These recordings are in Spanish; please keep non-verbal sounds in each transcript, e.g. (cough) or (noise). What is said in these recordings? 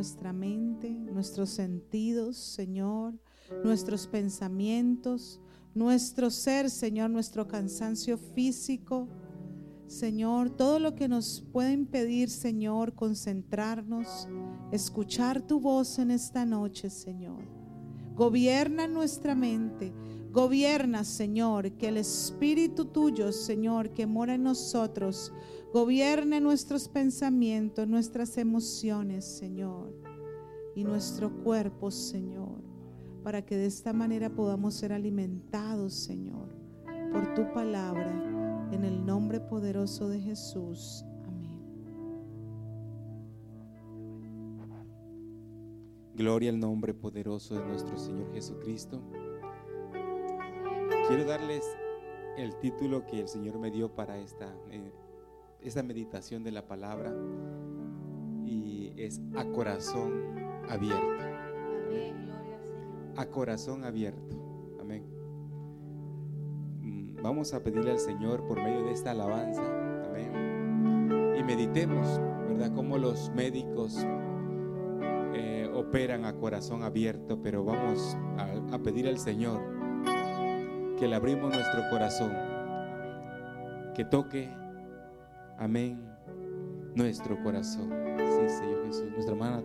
nuestra mente, nuestros sentidos, Señor, nuestros pensamientos, nuestro ser, Señor, nuestro cansancio físico. Señor, todo lo que nos puede impedir, Señor, concentrarnos, escuchar tu voz en esta noche, Señor. Gobierna nuestra mente, gobierna, Señor, que el Espíritu tuyo, Señor, que mora en nosotros, gobierne nuestros pensamientos, nuestras emociones, Señor, y nuestro cuerpo, Señor, para que de esta manera podamos ser alimentados, Señor, por tu palabra en el nombre poderoso de Jesús. Amén. Gloria al nombre poderoso de nuestro Señor Jesucristo. Quiero darles el título que el Señor me dio para esta, eh, esta meditación de la palabra y es a corazón abierto. A corazón abierto. Vamos a pedirle al Señor por medio de esta alabanza. Amén. Y meditemos, ¿verdad? Cómo los médicos eh, operan a corazón abierto, pero vamos a, a pedir al Señor que le abrimos nuestro corazón, que toque, amén, nuestro corazón. Sí, Señor Jesús, nuestra hermana.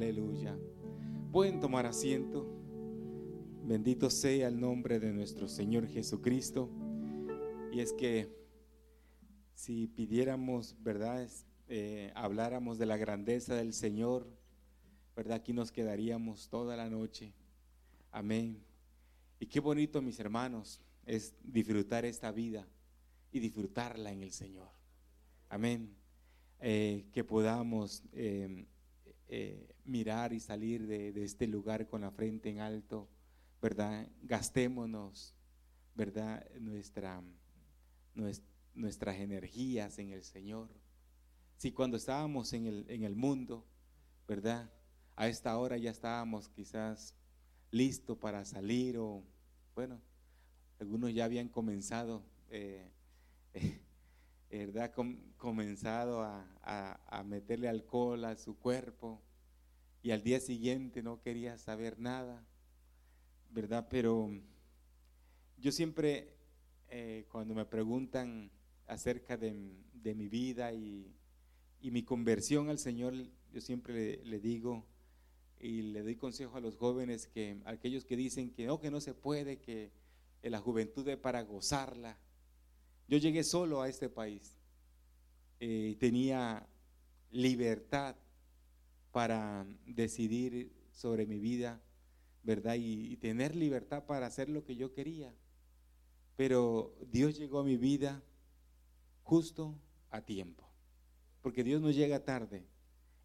Aleluya. Pueden tomar asiento. Bendito sea el nombre de nuestro Señor Jesucristo. Y es que si pidiéramos, ¿verdad? Eh, habláramos de la grandeza del Señor, ¿verdad? Aquí nos quedaríamos toda la noche. Amén. Y qué bonito, mis hermanos, es disfrutar esta vida y disfrutarla en el Señor. Amén. Eh, que podamos eh, mirar y salir de, este lugar con la frente en alto, ¿verdad? Gastémonos, ¿verdad? Nuestra, nuestras energías en el Señor. Si cuando estábamos en el, en el mundo, ¿verdad? A esta hora ya estábamos quizás listos para salir o, bueno, algunos ya habían comenzado. Eh, (laughs) ¿verdad? comenzado a, meterle alcohol a su cuerpo y al día siguiente no quería saber nada, ¿verdad? Pero yo siempre, eh, cuando me preguntan acerca de, mi vida y, mi conversión al Señor, yo siempre le, digo y le doy consejo a los jóvenes que aquellos que dicen que no, que no se puede, que la juventud es para gozarla, yo llegué solo a este país. Eh, tenía libertad para decidir sobre mi vida, ¿verdad? Y, tener libertad para hacer lo que yo quería. Pero Dios llegó a mi vida justo a tiempo. Porque Dios no llega tarde,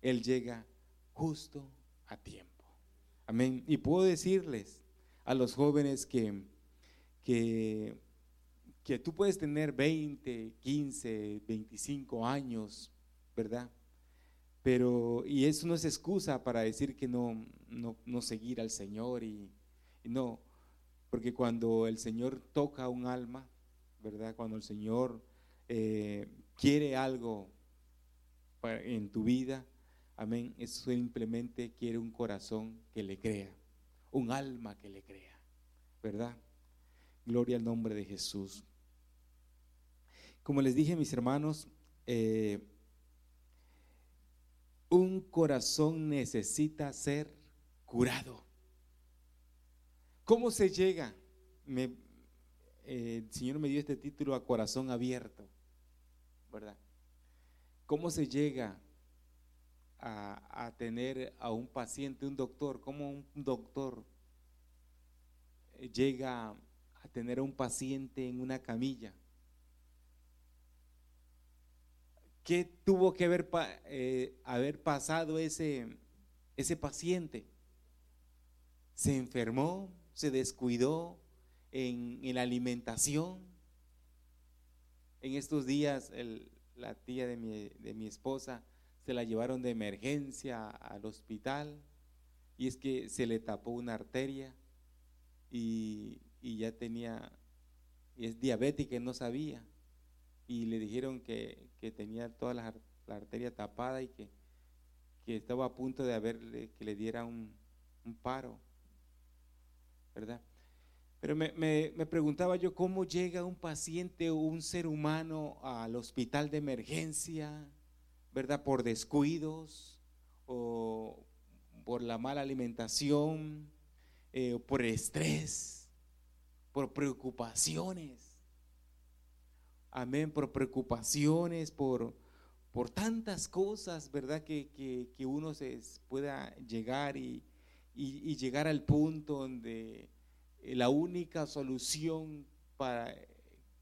Él llega justo a tiempo. Amén. Y puedo decirles a los jóvenes que, que que tú puedes tener 20, 15, 25 años, ¿verdad? Pero, y eso no es excusa para decir que no, no, seguir al Señor y, no, porque cuando el Señor toca un alma, ¿verdad? Cuando el Señor eh, quiere algo en tu vida, amén, eso simplemente quiere un corazón que le crea, un alma que le crea, ¿verdad? Gloria al nombre de Jesús. Como les dije, mis hermanos, eh, un corazón necesita ser curado. ¿Cómo se llega? Eh, el Señor me dio este título a corazón abierto, ¿verdad? ¿Cómo se llega a, a tener a un paciente, un doctor? ¿Cómo un doctor llega a tener a un paciente en una camilla? ¿Qué tuvo que haber, eh, haber pasado ese, ese paciente? Se enfermó, se descuidó en, la alimentación. En estos días la tía de mi, esposa se la llevaron de emergencia al hospital y es que se le tapó una arteria y, y ya tenía, es diabética y no sabía y le dijeron que, tenía toda la, arteria tapada y que, estaba a punto de haberle, que le diera un, paro, ¿verdad? Pero me, me, preguntaba yo cómo llega un paciente o un ser humano al hospital de emergencia, ¿verdad? Por descuidos o por la mala alimentación, eh, por estrés, por preocupaciones amén, por preocupaciones, por, por tantas cosas, ¿verdad? Que, uno se pueda llegar y, llegar al punto donde la única solución para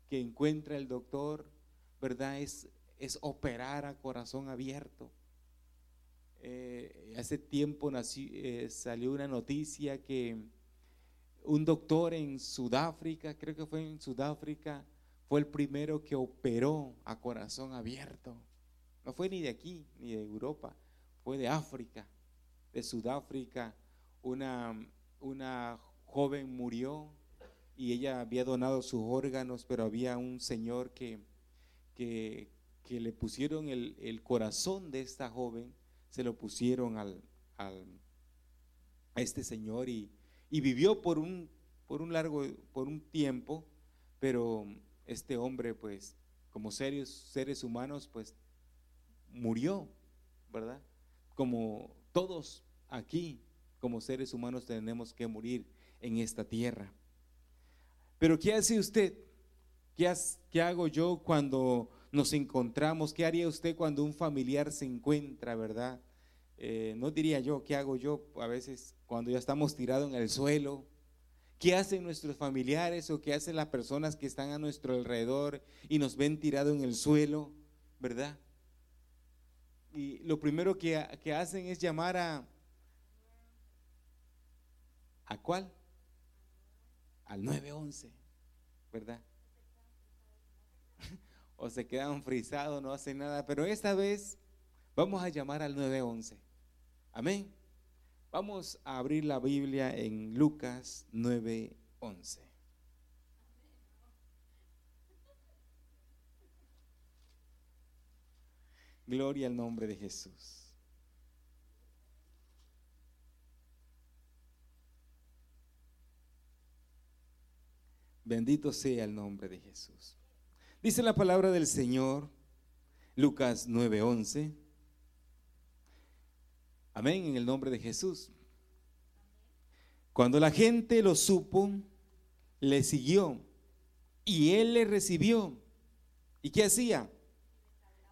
que encuentra el doctor, ¿verdad? Es, es operar a corazón abierto. Eh, hace tiempo eh, salió una noticia que un doctor en Sudáfrica, creo que fue en Sudáfrica, fue el primero que operó a corazón abierto. No fue ni de aquí, ni de Europa, fue de África, de Sudáfrica. Una, una joven murió y ella había donado sus órganos, pero había un señor que, que, le pusieron el, corazón de esta joven, se lo pusieron al, al a este señor y, y, vivió por un, por un largo, por un tiempo, pero este hombre, pues, como seres humanos, pues, murió, ¿verdad? como todos aquí, como seres humanos, tenemos que morir en esta tierra. Pero ¿qué hace usted? ¿Qué, hago yo cuando nos encontramos? ¿Qué haría usted cuando un familiar se encuentra, verdad? Eh, no diría yo, ¿qué hago yo a veces cuando ya estamos tirados en el suelo? ¿Qué hacen nuestros familiares o qué hacen las personas que están a nuestro alrededor y nos ven tirado en el suelo, verdad? Y lo primero que, que hacen es llamar a... ¿A cuál? Al 911, ¿verdad? (laughs) o se quedan frisados, no hacen nada, pero esta vez vamos a llamar al 911. Amén. Vamos a abrir la Biblia en Lucas 9:11. Gloria al nombre de Jesús. Bendito sea el nombre de Jesús. Dice la palabra del Señor, Lucas 9:11. Amén, en el nombre de Jesús. Cuando la gente lo supo, le siguió y él le recibió. ¿Y qué hacía?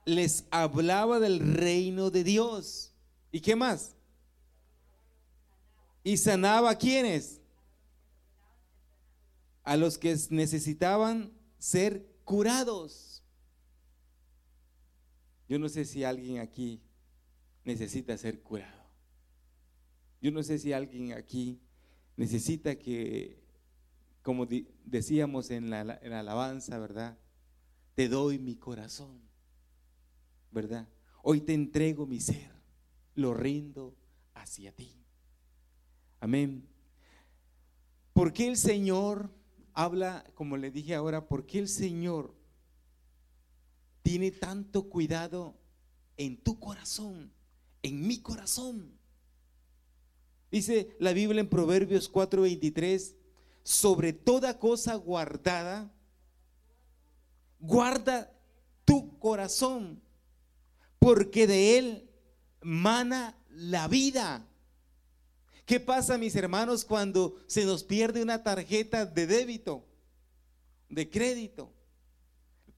Les hablaba del reino de Dios. ¿Y qué más? Y sanaba a quienes? A los que necesitaban ser curados. Yo no sé si alguien aquí necesita ser curado. Yo no sé si alguien aquí necesita que, como decíamos en la, en la alabanza, ¿verdad? Te doy mi corazón, ¿verdad? Hoy te entrego mi ser, lo rindo hacia ti. Amén. ¿Por qué el Señor habla, como le dije ahora, por qué el Señor tiene tanto cuidado en tu corazón, en mi corazón. Dice la Biblia en Proverbios 4:23, sobre toda cosa guardada, guarda tu corazón, porque de él mana la vida. ¿Qué pasa, mis hermanos, cuando se nos pierde una tarjeta de débito, de crédito?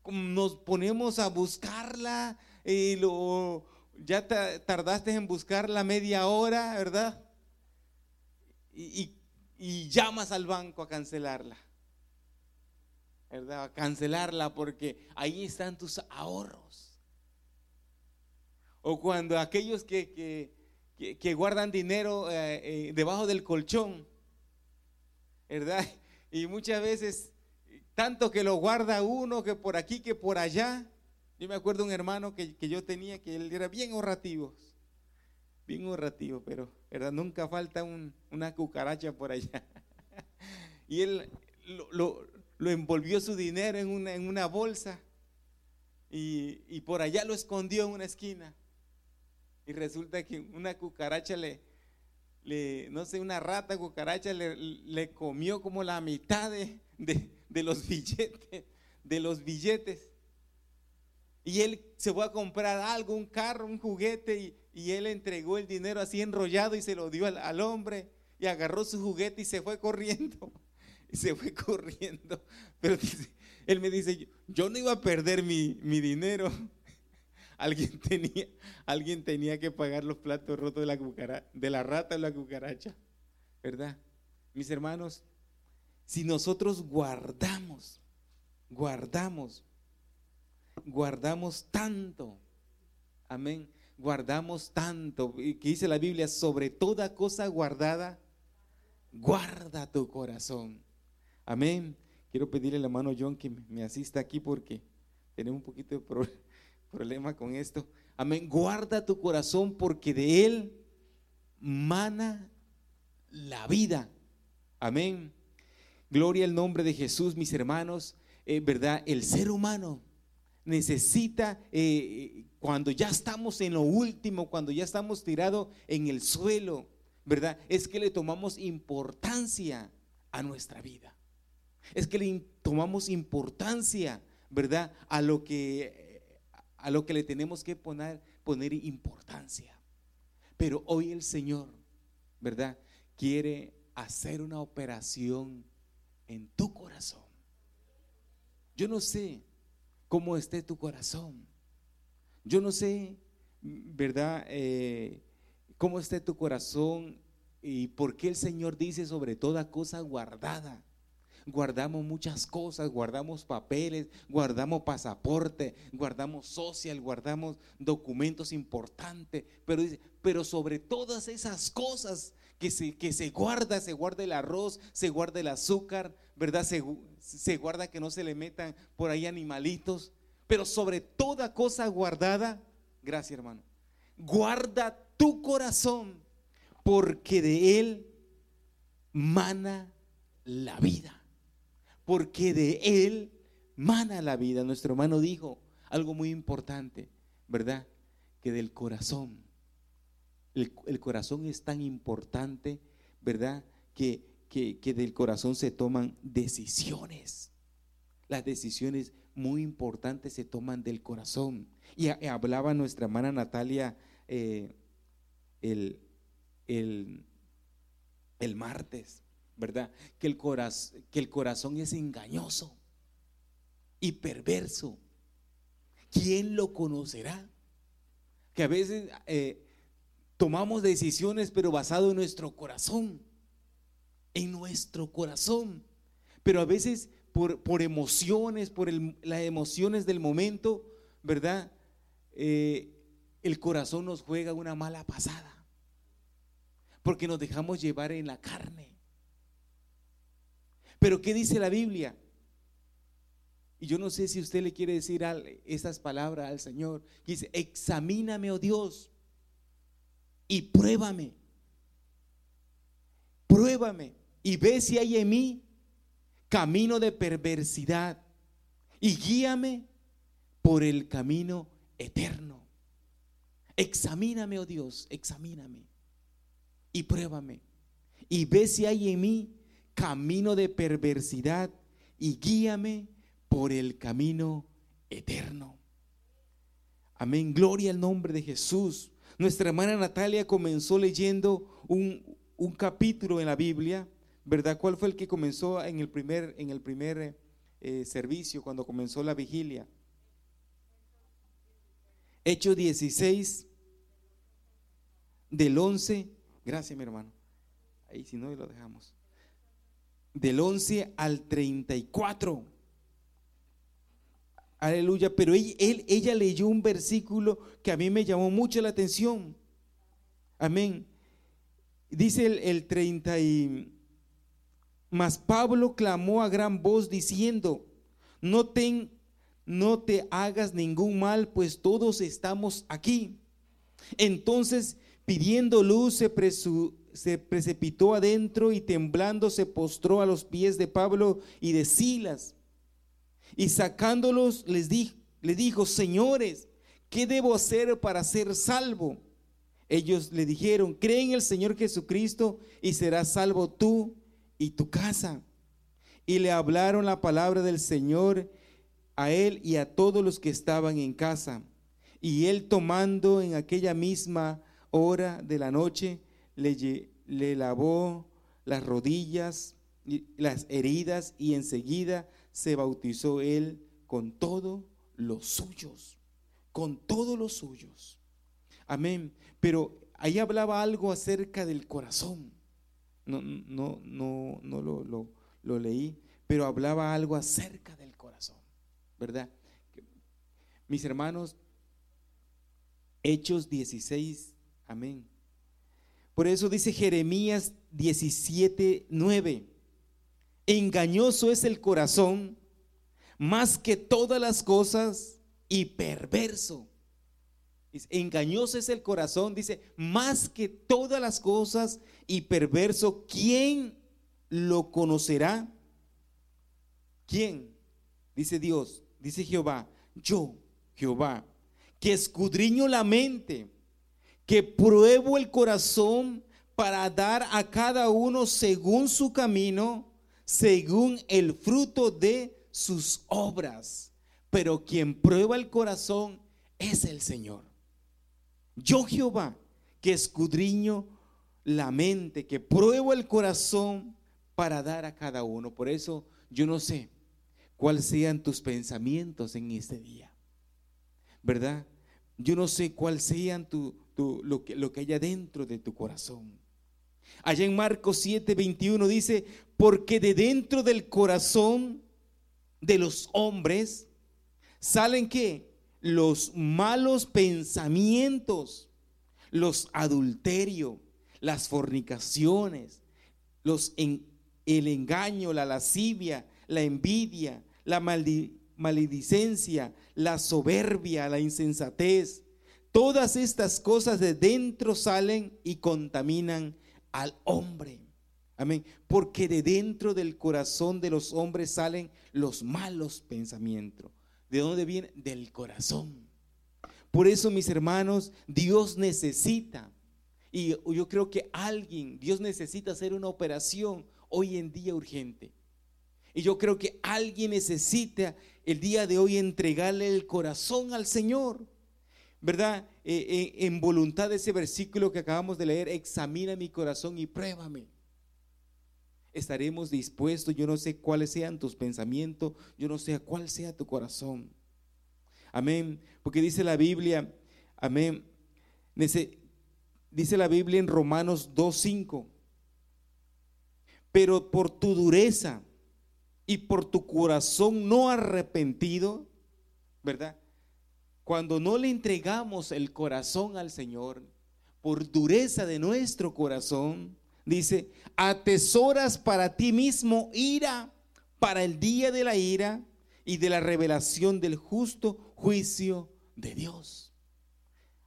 Nos ponemos a buscarla y lo, ya tardaste en buscarla media hora, ¿verdad? Y, llamas al banco a cancelarla. ¿Verdad? A cancelarla porque ahí están tus ahorros. O cuando aquellos que, que, guardan dinero eh, eh, debajo del colchón, ¿verdad? Y muchas veces, tanto que lo guarda uno, que por aquí, que por allá. Yo me acuerdo de un hermano que, yo tenía, que él era bien ahorrativo, bien ahorrativo, pero ¿verdad? nunca falta una cucaracha por allá. (laughs) y él lo, envolvió su dinero en una, bolsa y, por allá lo escondió en una esquina. Y resulta que una cucaracha le, no sé, una rata cucaracha le, comió como la mitad de, de, los billetes, de los billetes. Y él se fue a comprar algo, un carro, un juguete, y, y él entregó el dinero así enrollado y se lo dio al, al, hombre, y agarró su juguete y se fue corriendo. (laughs) Y se fue corriendo. Pero él me dice, yo no iba a perder mi, mi dinero (laughs) alguien tenía, alguien tenía que pagar los platos rotos de la, de la rata o la cucaracha, ¿verdad? Mis hermanos, si nosotros guardamos, guardamos, guardamos tanto, amén, guardamos tanto, que dice la Biblia, sobre toda cosa guardada, guarda tu corazón, amén. Quiero pedirle a la mano John que me asista aquí porque tenemos un poquito de (laughs) problema con esto. Amén. Guarda tu corazón porque de él mana la vida. Amén. Gloria al nombre de Jesús, mis hermanos. ¿Verdad? El ser humano necesita, eh, cuando ya estamos en lo último, cuando ya estamos tirados en el suelo, ¿verdad? Es que le tomamos importancia a nuestra vida. Es que le tomamos importancia, ¿verdad? A lo que a lo que le tenemos que poner, poner importancia. Pero hoy el Señor, ¿verdad? Quiere hacer una operación en tu corazón. Yo no sé cómo esté tu corazón. Yo no sé, ¿verdad? Eh, cómo esté tu corazón y por qué el Señor dice sobre toda cosa guardada. Guardamos muchas cosas, guardamos papeles, guardamos pasaporte, guardamos social, guardamos documentos importantes, pero dice, pero sobre todas esas cosas que se, que se guarda, se guarda el arroz, se guarda el azúcar, ¿verdad? Se, se guarda que no se le metan por ahí animalitos, pero sobre toda cosa guardada, gracias hermano, guarda tu corazón, porque de él mana la vida, porque de él mana la vida. Nuestro hermano dijo algo muy importante, ¿verdad? Que del corazón, el, corazón es tan importante, ¿verdad? Que, que del corazón se toman decisiones. Las decisiones muy importantes se toman del corazón. Y hablaba nuestra hermana Natalia eh, el, el, el, martes, ¿verdad? Que el, que el corazón es engañoso y perverso. ¿Quién lo conocerá? Que a veces eh, tomamos decisiones, pero basado en nuestro corazón, en nuestro corazón. Pero a veces por, por emociones, por las emociones del momento, ¿verdad? Eh, el corazón nos juega una mala pasada. Porque nos dejamos llevar en la carne. Pero ¿qué dice la Biblia? Y yo no sé si usted le quiere decir esas palabras al Señor. Dice, examíname, oh Dios, y pruébame. Pruébame y ve si hay en mí camino de perversidad y guíame por el camino eterno. Examíname, oh Dios, examíname y pruébame. Y ve si hay en mí camino de perversidad y guíame por el camino eterno. Amén. Gloria al nombre de Jesús. Nuestra hermana Natalia comenzó leyendo un, un, capítulo en la Biblia, ¿verdad? ¿Cuál fue el que comenzó en el primer, en el primer eh, servicio, cuando comenzó la vigilia? Hechos 16, del 11, gracias mi hermano, ahí si no lo dejamos, del 11 al 34. Aleluya, pero ella leyó un versículo que a mí me llamó mucho la atención. Amén. Dice el, el 30 y... Mas Pablo clamó a gran voz diciendo, no ten no te hagas ningún mal, pues todos estamos aquí. Entonces, pidiendo luz, se, precipitó adentro y temblando se postró a los pies de Pablo y de Silas. Y sacándolos, les, le dijo, señores, ¿qué debo hacer para ser salvo? Ellos le dijeron, cree en el Señor Jesucristo y serás salvo tú y tu casa. Y le hablaron la palabra del Señor a él y a todos los que estaban en casa. Y él tomando en aquella misma hora de la noche, le, le lavó las rodillas, las heridas, y enseguida se bautizó él con todos los suyos, con todos los suyos. Amén. Pero ahí hablaba algo acerca del corazón. No, no, no, no lo, lo, lo leí, pero hablaba algo acerca del corazón. ¿verdad? Mis hermanos, Hechos 16, amén. Por eso dice Jeremías 17, 9, engañoso es el corazón más que todas las cosas y perverso. Engañoso es el corazón, dice, más que todas las cosas y perverso, ¿quién lo conocerá? ¿Quién? Dice Dios, dice Jehová, yo, Jehová, que escudriño la mente, que pruebo el corazón para dar a cada uno según su camino, según el fruto de sus obras. Pero quien prueba el corazón es el Señor. Yo Jehová, que escudriño la mente, que pruebo el corazón para dar a cada uno. Por eso yo no sé cuáles sean tus pensamientos en este día. ¿Verdad? Yo no sé cuál sean tu, lo que haya dentro de tu corazón. Allá en Marcos 7, 21 dice, porque de dentro del corazón de los hombres salen qué? Los malos pensamientos, los adulterios, las fornicaciones, los en, el engaño, la lascivia, la envidia, la maledicencia, la soberbia, la insensatez. Todas estas cosas de dentro salen y contaminan al hombre. Amén. Porque de dentro del corazón de los hombres salen los malos pensamientos. ¿De dónde viene? Del corazón. Por eso, mis hermanos, Dios necesita, y yo creo que alguien, Dios necesita hacer una operación hoy en día urgente. Y yo creo que alguien necesita el día de hoy entregarle el corazón al Señor. ¿Verdad? Eh, eh, en voluntad de ese versículo que acabamos de leer, examina mi corazón y pruébame. Estaremos dispuestos, yo no sé cuáles sean tus pensamientos, yo no sé cuál sea tu corazón. Amén. Porque dice la Biblia, amén. Dice la Biblia en Romanos 2.5 pero por tu dureza y por tu corazón no arrepentido, ¿verdad? Cuando no le entregamos el corazón al Señor, por dureza de nuestro corazón, dice, atesoras para ti mismo ira para el día de la ira y de la revelación del justo juicio de Dios.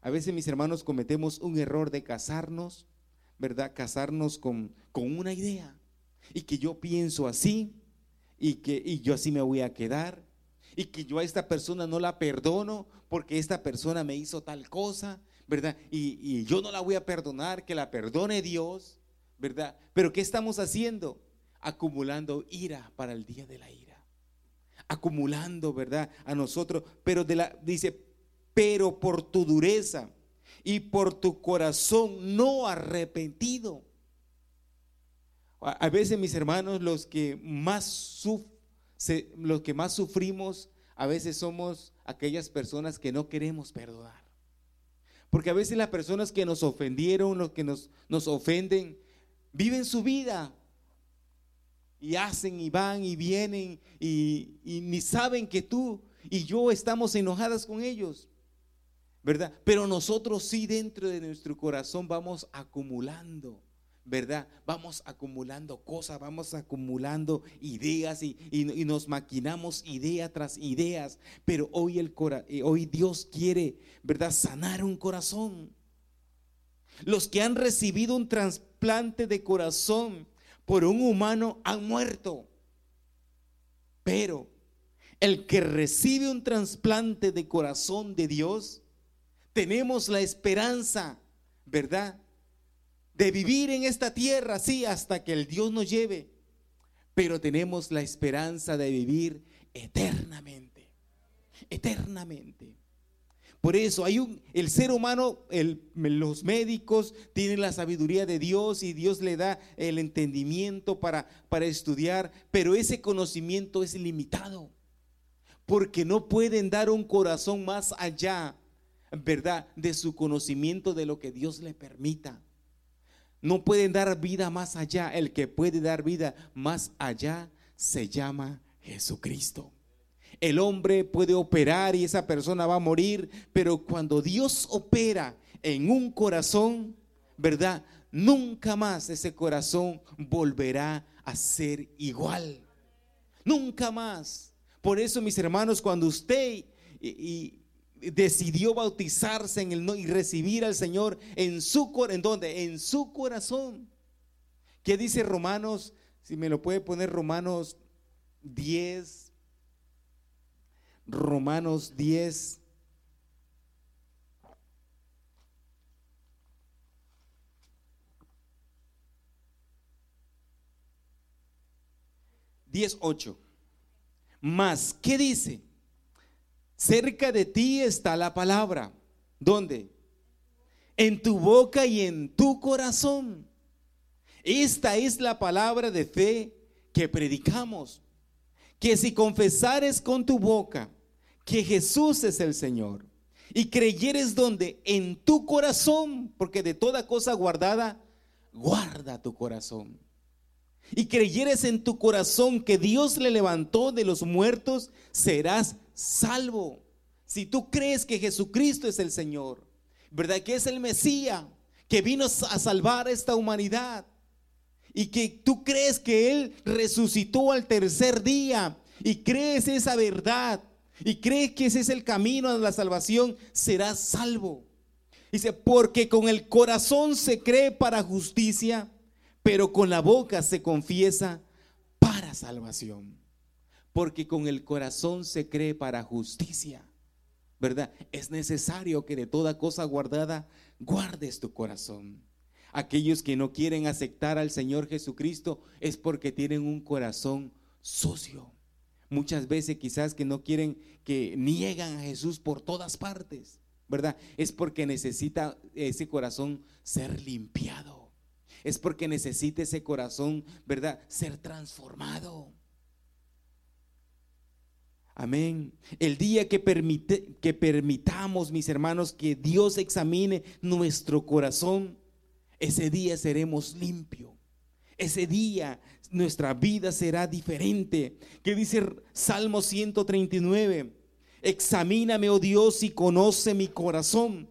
A veces mis hermanos cometemos un error de casarnos, ¿verdad? Casarnos con, con una idea y que yo pienso así y que y yo así me voy a quedar y que yo a esta persona no la perdono porque esta persona me hizo tal cosa, ¿verdad? Y, y yo no la voy a perdonar, que la perdone Dios, ¿verdad? Pero ¿qué estamos haciendo? Acumulando ira para el día de la ira. Acumulando, ¿verdad? A nosotros, pero de la, dice, pero por tu dureza y por tu corazón no arrepentido a veces mis hermanos, los que más los que más sufrimos, a veces somos aquellas personas que no queremos perdonar. Porque a veces las personas que nos ofendieron, los que nos, nos ofenden, viven su vida y hacen y van y vienen y, y ni saben que tú y yo estamos enojadas con ellos. ¿Verdad? Pero nosotros sí dentro de nuestro corazón vamos acumulando ¿verdad? Vamos acumulando cosas, vamos acumulando ideas y, nos maquinamos idea tras ideas, pero hoy, el, eh, hoy Dios quiere, ¿verdad? Sanar un corazón. Los que han recibido un trasplante de corazón por un humano han muerto, pero el que recibe un trasplante de corazón de Dios, tenemos la esperanza, ¿verdad? De vivir en esta tierra, sí, hasta que el Dios nos lleve, pero tenemos la esperanza de vivir eternamente, eternamente. Por eso hay un, el ser humano, los médicos tienen la sabiduría de Dios y Dios le da el entendimiento para, para estudiar, pero ese conocimiento es limitado, porque no pueden dar un corazón más allá, ¿verdad? De su conocimiento de lo que Dios le permita. No pueden dar vida más allá. El que puede dar vida más allá se llama Jesucristo. El hombre puede operar y esa persona va a morir, pero cuando Dios opera en un corazón, ¿verdad? Nunca más ese corazón volverá a ser igual. Nunca más. Por eso, mis hermanos, cuando usted y, decidió bautizarse en el y recibir al Señor en su ¿en dónde? En su corazón. ¿Qué dice Romanos? Si me lo puede poner Romanos 10 Romanos 10 10 8. Más, ¿qué dice? Cerca de ti está la palabra. ¿Dónde? en tu boca y en tu corazón. Esta es la palabra de fe que predicamos. Que si confesares con tu boca que Jesús es el Señor y creyeres donde en tu corazón, porque de toda cosa guardada, guarda tu corazón. Y creyeres en tu corazón que Dios le levantó de los muertos, serás salvo. Si tú crees que Jesucristo es el Señor, ¿verdad? Que es el Mesías, que vino a salvar a esta humanidad. Y que tú crees que Él resucitó al tercer día y crees esa verdad y crees que ese es el camino a la salvación, serás salvo. Dice, porque con el corazón se cree para justicia, pero con la boca se confiesa para salvación. Porque con el corazón se cree para justicia, ¿verdad? Es necesario que de toda cosa guardada guardes tu corazón. Aquellos que no quieren aceptar al Señor Jesucristo es porque tienen un corazón sucio. Muchas veces quizás que no quieren, que niegan a Jesús por todas partes, ¿verdad? Es porque necesita ese corazón ser limpiado. Es porque necesita ese corazón, ¿verdad? Ser transformado. Amén. El día que, que permitamos, mis hermanos, que Dios examine nuestro corazón, ese día seremos limpios. Ese día nuestra vida será diferente. Que dice Salmo 139? Examíname, oh Dios, y conoce mi corazón.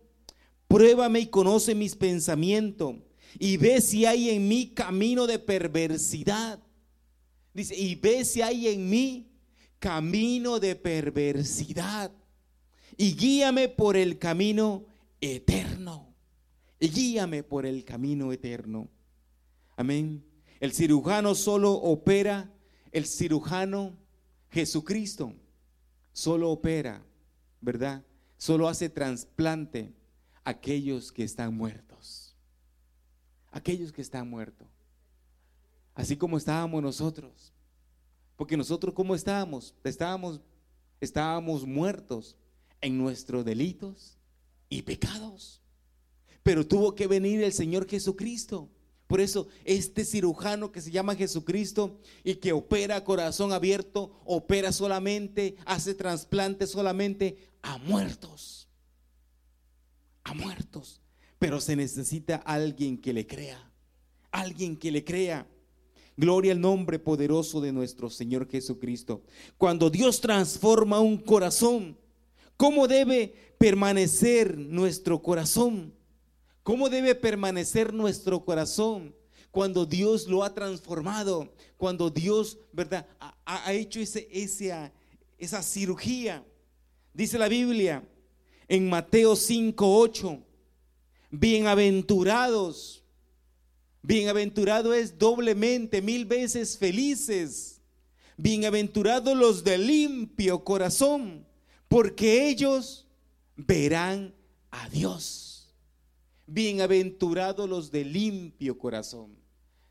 Pruébame y conoce mis pensamientos. Y ve si hay en mí camino de perversidad. Dice, y ve si hay en mí camino de perversidad. Y guíame por el camino eterno. Y guíame por el camino eterno. Amén. El cirujano solo opera, el cirujano Jesucristo solo opera, ¿verdad? Solo hace trasplante a aquellos que están muertos. Aquellos que están muertos. Así como estábamos nosotros. Porque nosotros cómo estábamos? Estábamos estábamos muertos en nuestros delitos y pecados. Pero tuvo que venir el Señor Jesucristo por eso este cirujano que se llama Jesucristo y que opera corazón abierto, opera solamente, hace trasplante solamente a muertos. A muertos. Pero se necesita alguien que le crea. Alguien que le crea. Gloria al nombre poderoso de nuestro Señor Jesucristo. Cuando Dios transforma un corazón, ¿cómo debe permanecer nuestro corazón? ¿Cómo debe permanecer nuestro corazón cuando Dios lo ha transformado? Cuando Dios, ¿verdad? Ha, hecho ese, esa cirugía. Dice la Biblia en Mateo 5, 8. Bienaventurados. Bienaventurado es doblemente, mil veces felices. Bienaventurados los de limpio corazón, porque ellos verán a Dios. Bienaventurados los de limpio corazón.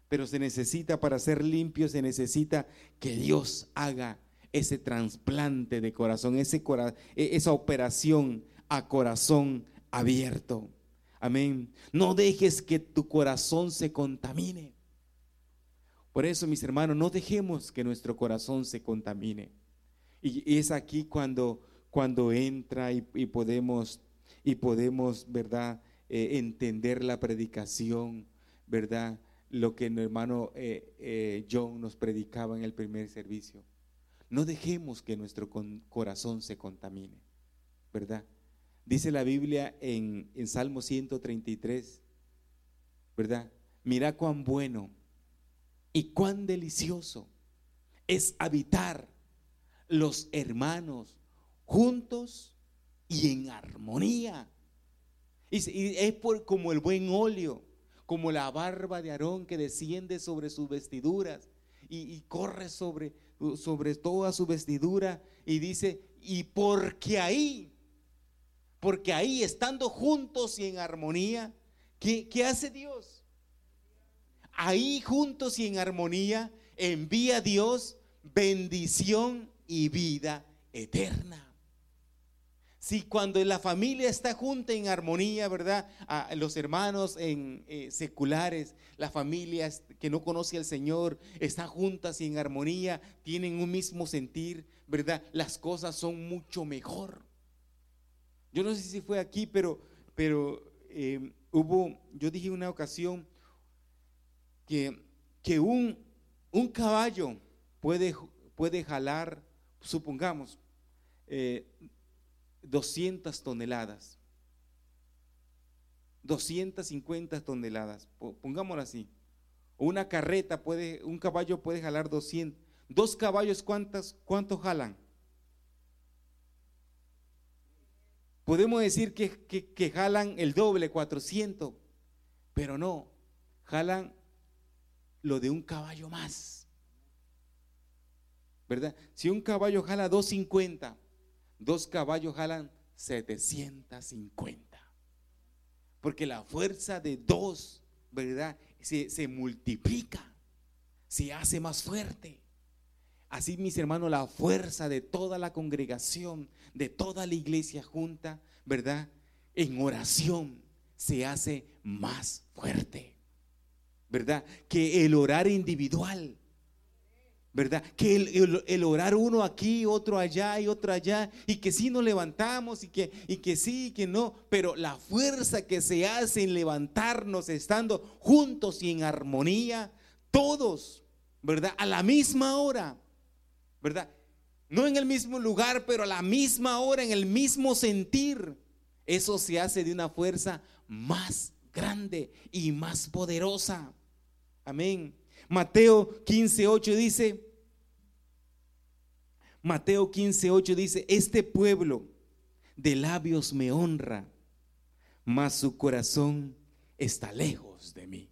Pero se necesita, para ser limpio, se necesita que Dios haga ese trasplante de corazón, ese e, esa operación a corazón abierto. Amén. No dejes que tu corazón se contamine. Por eso, mis hermanos, no dejemos que nuestro corazón se contamine. Y es aquí cuando, cuando entra y, podemos, y podemos, ¿verdad? Eh, entender la predicación, ¿verdad? Lo que el hermano eh, eh, John nos predicaba en el primer servicio. No dejemos que nuestro corazón se contamine, ¿verdad? Dice la Biblia en, en Salmo 133, ¿verdad? Mira cuán bueno y cuán delicioso es habitar los hermanos juntos y en armonía. Y, es por, como el buen óleo, como la barba de Aarón que desciende sobre sus vestiduras y, corre sobre, sobre toda su vestidura y dice, y porque ahí, porque ahí estando juntos y en armonía, ¿qué, hace Dios? Ahí juntos y en armonía envía Dios bendición y vida eterna. si cuando la familia está junta en armonía, ¿verdad? A los hermanos en, eh, seculares, las familias que no conocen al Señor, están juntas y en armonía, tienen un mismo sentir, ¿verdad? Las cosas son mucho mejor. Yo no sé si fue aquí, pero, pero eh, hubo, yo dije una ocasión que, que un, un caballo puede, puede jalar, supongamos, eh, 200 toneladas. 250 toneladas, pongámoslo así. Una carreta puede, un caballo puede jalar 200. Dos caballos, ¿cuántas, ¿cuántos jalan? Podemos decir que, que, jalan el doble, 400, pero no, jalan lo de un caballo más. ¿Verdad? Si un caballo jala 250, Dos caballos jalan 750. Porque la fuerza de dos, ¿verdad? Se, se multiplica, se hace más fuerte. Así, mis hermanos, la fuerza de toda la congregación, de toda la iglesia junta, ¿verdad? En oración se hace más fuerte, ¿verdad? Que el orar individual. ¿verdad? Que el, orar uno aquí, otro allá y otro allá, y que sí nos levantamos y que, y que sí y que no, pero la fuerza que se hace en levantarnos estando juntos y en armonía, todos, ¿verdad? A la misma hora, ¿verdad? No en el mismo lugar, pero a la misma hora, en el mismo sentir, eso se hace de una fuerza más grande y más poderosa. Amén. Mateo 15:8 dice, Mateo 15:8 dice, este pueblo de labios me honra, mas su corazón está lejos de mí.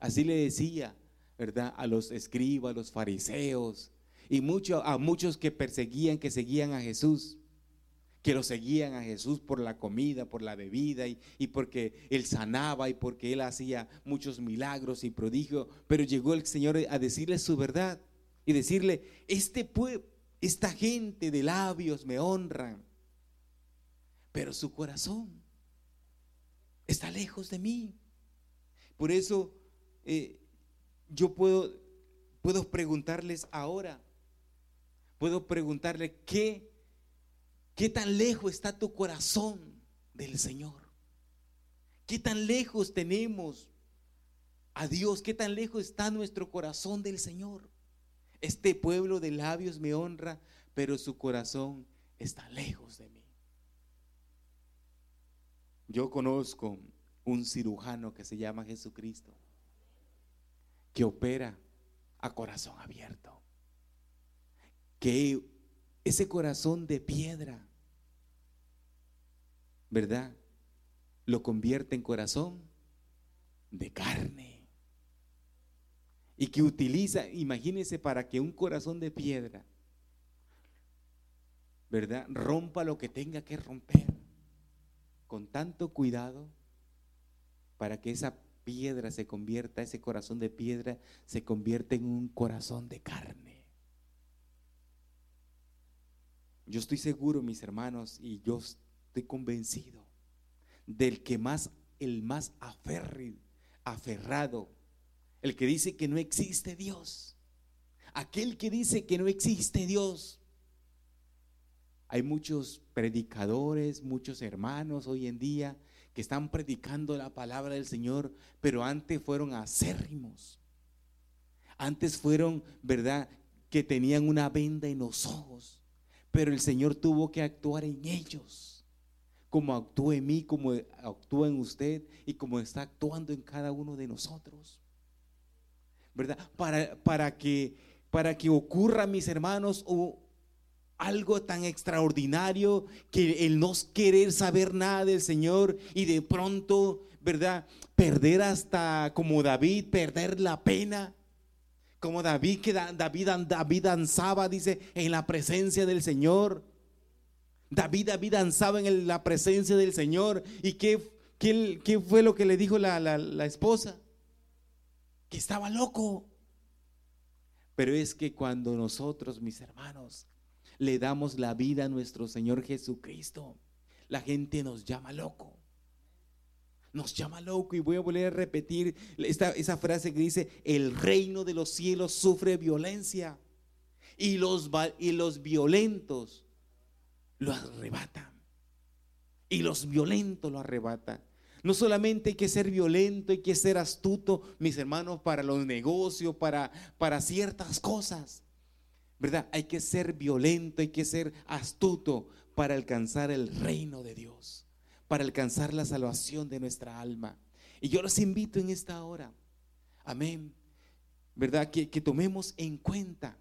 Así le decía, ¿verdad? A los escribas, a los fariseos y mucho, a muchos que perseguían, que seguían a Jesús que lo seguían a Jesús por la comida, por la bebida y, porque Él sanaba y porque Él hacía muchos milagros y prodigios. Pero llegó el Señor a decirle su verdad y decirle, este pueblo, esta gente de labios me honran, pero su corazón está lejos de mí. Por eso eh, yo puedo, puedo preguntarles ahora, puedo preguntarle qué ¿Qué tan lejos está tu corazón del Señor? ¿Qué tan lejos tenemos a Dios? ¿Qué tan lejos está nuestro corazón del Señor? Este pueblo de labios me honra, pero su corazón está lejos de mí. Yo conozco un cirujano que se llama Jesucristo, que opera a corazón abierto, que ese corazón de piedra ¿verdad? Lo convierte en corazón de carne. Y que utiliza, imagínese, para que un corazón de piedra, ¿verdad? Rompa lo que tenga que romper con tanto cuidado para que esa piedra se convierta, ese corazón de piedra se convierta en un corazón de carne. Yo estoy seguro, mis hermanos, y yo estoy convencido del que más, el más aferrado, el que dice que no existe Dios, aquel que dice que no existe Dios. Hay muchos predicadores, muchos hermanos hoy en día que están predicando la palabra del Señor, pero antes fueron acérrimos. Antes fueron, ¿verdad?, que tenían una venda en los ojos, pero el Señor tuvo que actuar en ellos como actúa en mí, como actúa en usted y como está actuando en cada uno de nosotros. ¿Verdad? Para, para, que, para que ocurra, mis hermanos, o algo tan extraordinario que el no querer saber nada del Señor y de pronto, ¿verdad? Perder hasta como David, perder la pena. Como David, que David, David danzaba, dice, en la presencia del Señor David, David danzaba en la presencia del Señor. ¿Y qué, qué, fue lo que le dijo la, la esposa? Que estaba loco. Pero es que cuando nosotros, mis hermanos, le damos la vida a nuestro Señor Jesucristo, la gente nos llama loco. Nos llama loco y voy a volver a repetir esta, esa frase que dice, el reino de los cielos sufre violencia y los, y los violentos lo arrebatan. Y los violentos lo arrebatan. No solamente hay que ser violento, hay que ser astuto, mis hermanos, para los negocios, para, para ciertas cosas. ¿Verdad? Hay que ser violento, hay que ser astuto para alcanzar el reino de Dios, para alcanzar la salvación de nuestra alma. Y yo los invito en esta hora, amén, ¿verdad? Que, tomemos en cuenta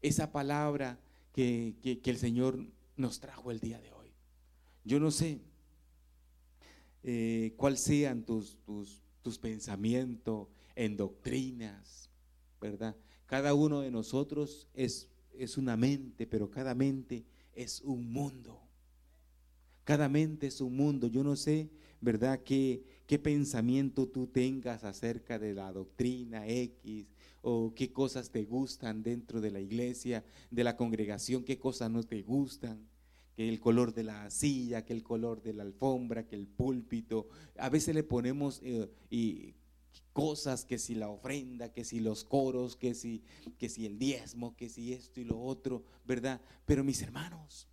esa palabra que, que, el Señor nos trajo el día de hoy. Yo no sé eh, cuáles sean tus, tus, tus pensamientos en doctrinas, ¿verdad? Cada uno de nosotros es, es una mente, pero cada mente es un mundo. Cada mente es un mundo. Yo no sé, ¿verdad?, qué, qué pensamiento tú tengas acerca de la doctrina X o qué cosas te gustan dentro de la iglesia, de la congregación, qué cosas no te gustan que el color de la silla, que el color de la alfombra, que el púlpito. A veces le ponemos eh, y cosas, que si la ofrenda, que si los coros, que si, que si el diezmo, que si esto y lo otro, ¿verdad? Pero mis hermanos,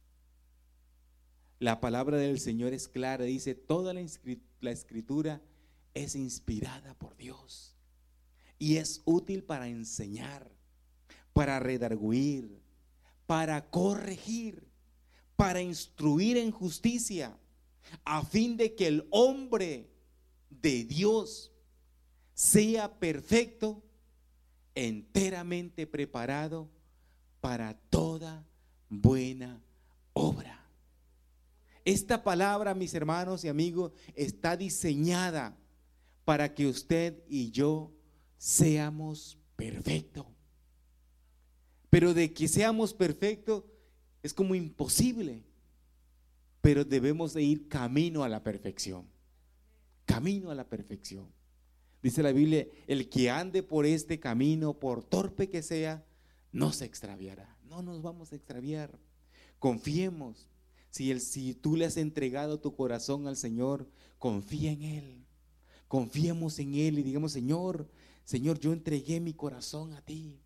la palabra del Señor es clara, dice, toda la, escritura es inspirada por Dios y es útil para enseñar, para redarguir, para corregir, para instruir en justicia, a fin de que el hombre de Dios sea perfecto, enteramente preparado para toda buena. Esta palabra, mis hermanos y amigos, está diseñada para que usted y yo seamos perfectos. Pero de que seamos perfectos es como imposible. Pero debemos de ir camino a la perfección. Camino a la perfección. Dice la Biblia, el que ande por este camino, por torpe que sea, no se extraviará. No nos vamos a extraviar. Confiemos. Si, el, si tú le has entregado tu corazón al Señor, confía en Él. Confiemos en Él y digamos, Señor, Señor, yo entregué mi corazón a ti.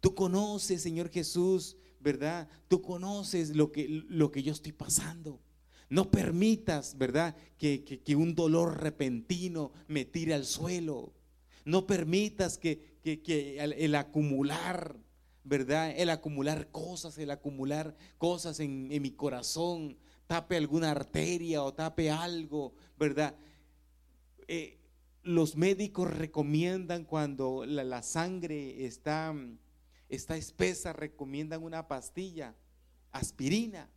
Tú conoces, Señor Jesús, ¿verdad? Tú conoces lo que, lo que yo estoy pasando. No permitas, ¿verdad? Que, un dolor repentino me tire al suelo. No permitas que, el, acumular, ¿verdad? El acumular cosas, el acumular cosas en, mi corazón, tape alguna arteria o tape algo, ¿verdad? Eh, los médicos recomiendan cuando la, sangre está, está espesa, recomiendan una pastilla, aspirina.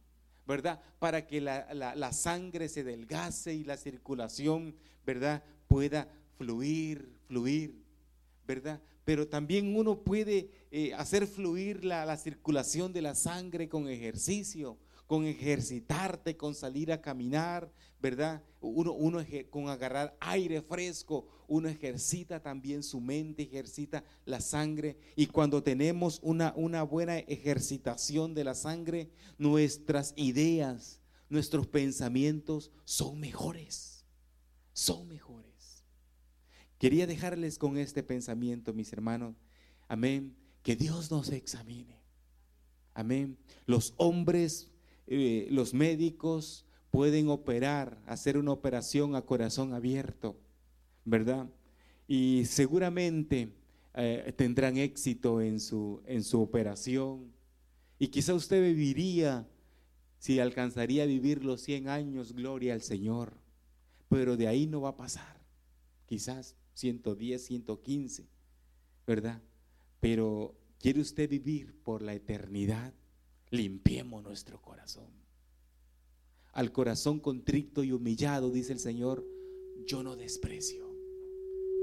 ¿verdad? Para que la, sangre se delgase y la circulación, ¿verdad? Pueda fluir, fluir, ¿verdad? Pero también uno puede eh, hacer fluir la, la circulación de la sangre con ejercicio, con ejercitarte, con salir a caminar, ¿verdad? Uno, uno con agarrar aire fresco, uno ejercita también su mente, ejercita la sangre. Y cuando tenemos una, una buena ejercitación de la sangre, nuestras ideas, nuestros pensamientos son mejores, son mejores. Quería dejarles con este pensamiento, mis hermanos. Amén. Que Dios nos examine. Amén. Los hombres eh, los médicos pueden operar, hacer una operación a corazón abierto, ¿verdad? Y seguramente eh, tendrán éxito en su, en su operación. Y quizá usted viviría, si alcanzaría a vivir los 100 años, gloria al Señor. Pero de ahí no va a pasar. Quizás 110, 115, ¿verdad? Pero ¿quiere usted vivir por la eternidad? limpiemos nuestro corazón. Al corazón contrito y humillado, dice el Señor, yo no desprecio,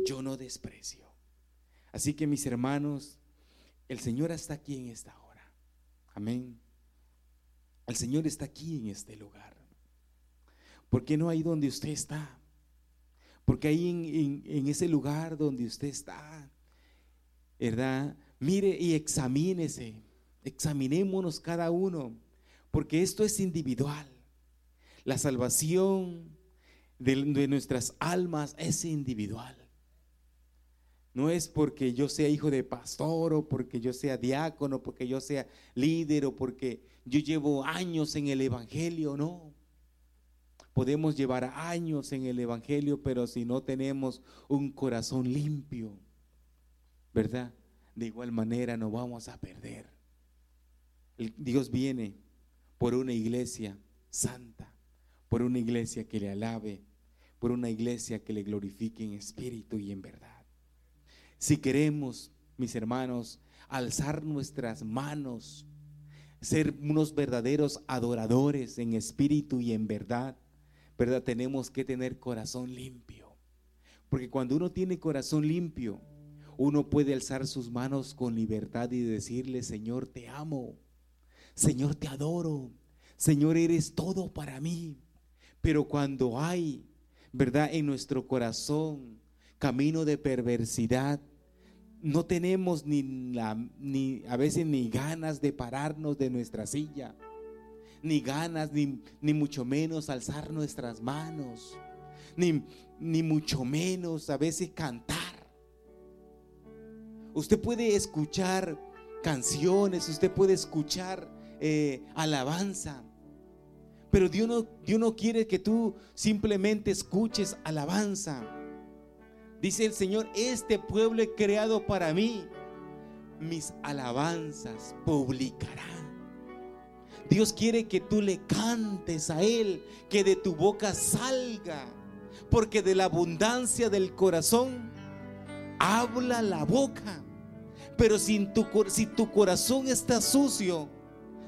yo no desprecio. Así que mis hermanos, el Señor está aquí en esta hora. Amén. El Señor está aquí en este lugar. porque no ahí donde usted está? Porque ahí en, ese lugar donde usted está, ¿verdad? Mire y examínese Examinémonos cada uno, porque esto es individual. La salvación de, nuestras almas es individual. No es porque yo sea hijo de pastor o porque yo sea diácono, porque yo sea líder o porque yo llevo años en el Evangelio, no. Podemos llevar años en el Evangelio, pero si no tenemos un corazón limpio, ¿verdad? De igual manera nos vamos a perder. Dios viene por una iglesia santa, por una iglesia que le alabe, por una iglesia que le glorifique en espíritu y en verdad. Si queremos, mis hermanos, alzar nuestras manos, ser unos verdaderos adoradores en espíritu y en verdad, ¿verdad? Tenemos que tener corazón limpio. Porque cuando uno tiene corazón limpio, uno puede alzar sus manos con libertad y decirle, Señor, te amo. Señor, te adoro. Señor, eres todo para mí. Pero cuando hay, ¿verdad? En nuestro corazón camino de perversidad, no tenemos ni, ni a veces ni ganas de pararnos de nuestra silla ni ganas, ni, ni mucho menos alzar nuestras manos, ni, ni mucho menos a veces cantar. Usted puede escuchar canciones, usted puede escuchar eh, alabanza, pero Dios no, Dios no quiere que tú simplemente escuches alabanza. Dice el Señor, este pueblo he creado para mí, mis alabanzas publicarán. Dios quiere que tú le cantes a Él, que de tu boca salga, porque de la abundancia del corazón habla la boca. Pero si tu, si tu corazón está sucio,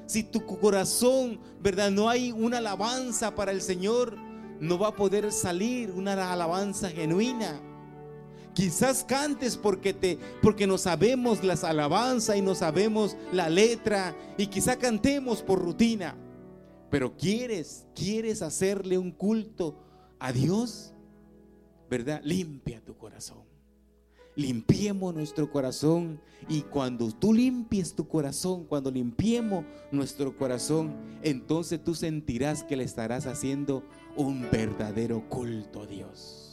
si tu corazón, ¿verdad? No hay una alabanza para el Señor, no va a poder salir una alabanza genuina. Quizás cantes porque te porque no sabemos las alabanzas y no sabemos la letra y quizá cantemos por rutina. Pero quieres, quieres hacerle un culto a Dios, ¿verdad? Limpia tu corazón. Limpiemos nuestro corazón y cuando tú limpies tu corazón, cuando limpiemos nuestro corazón, entonces tú sentirás que le estarás haciendo un verdadero culto a Dios.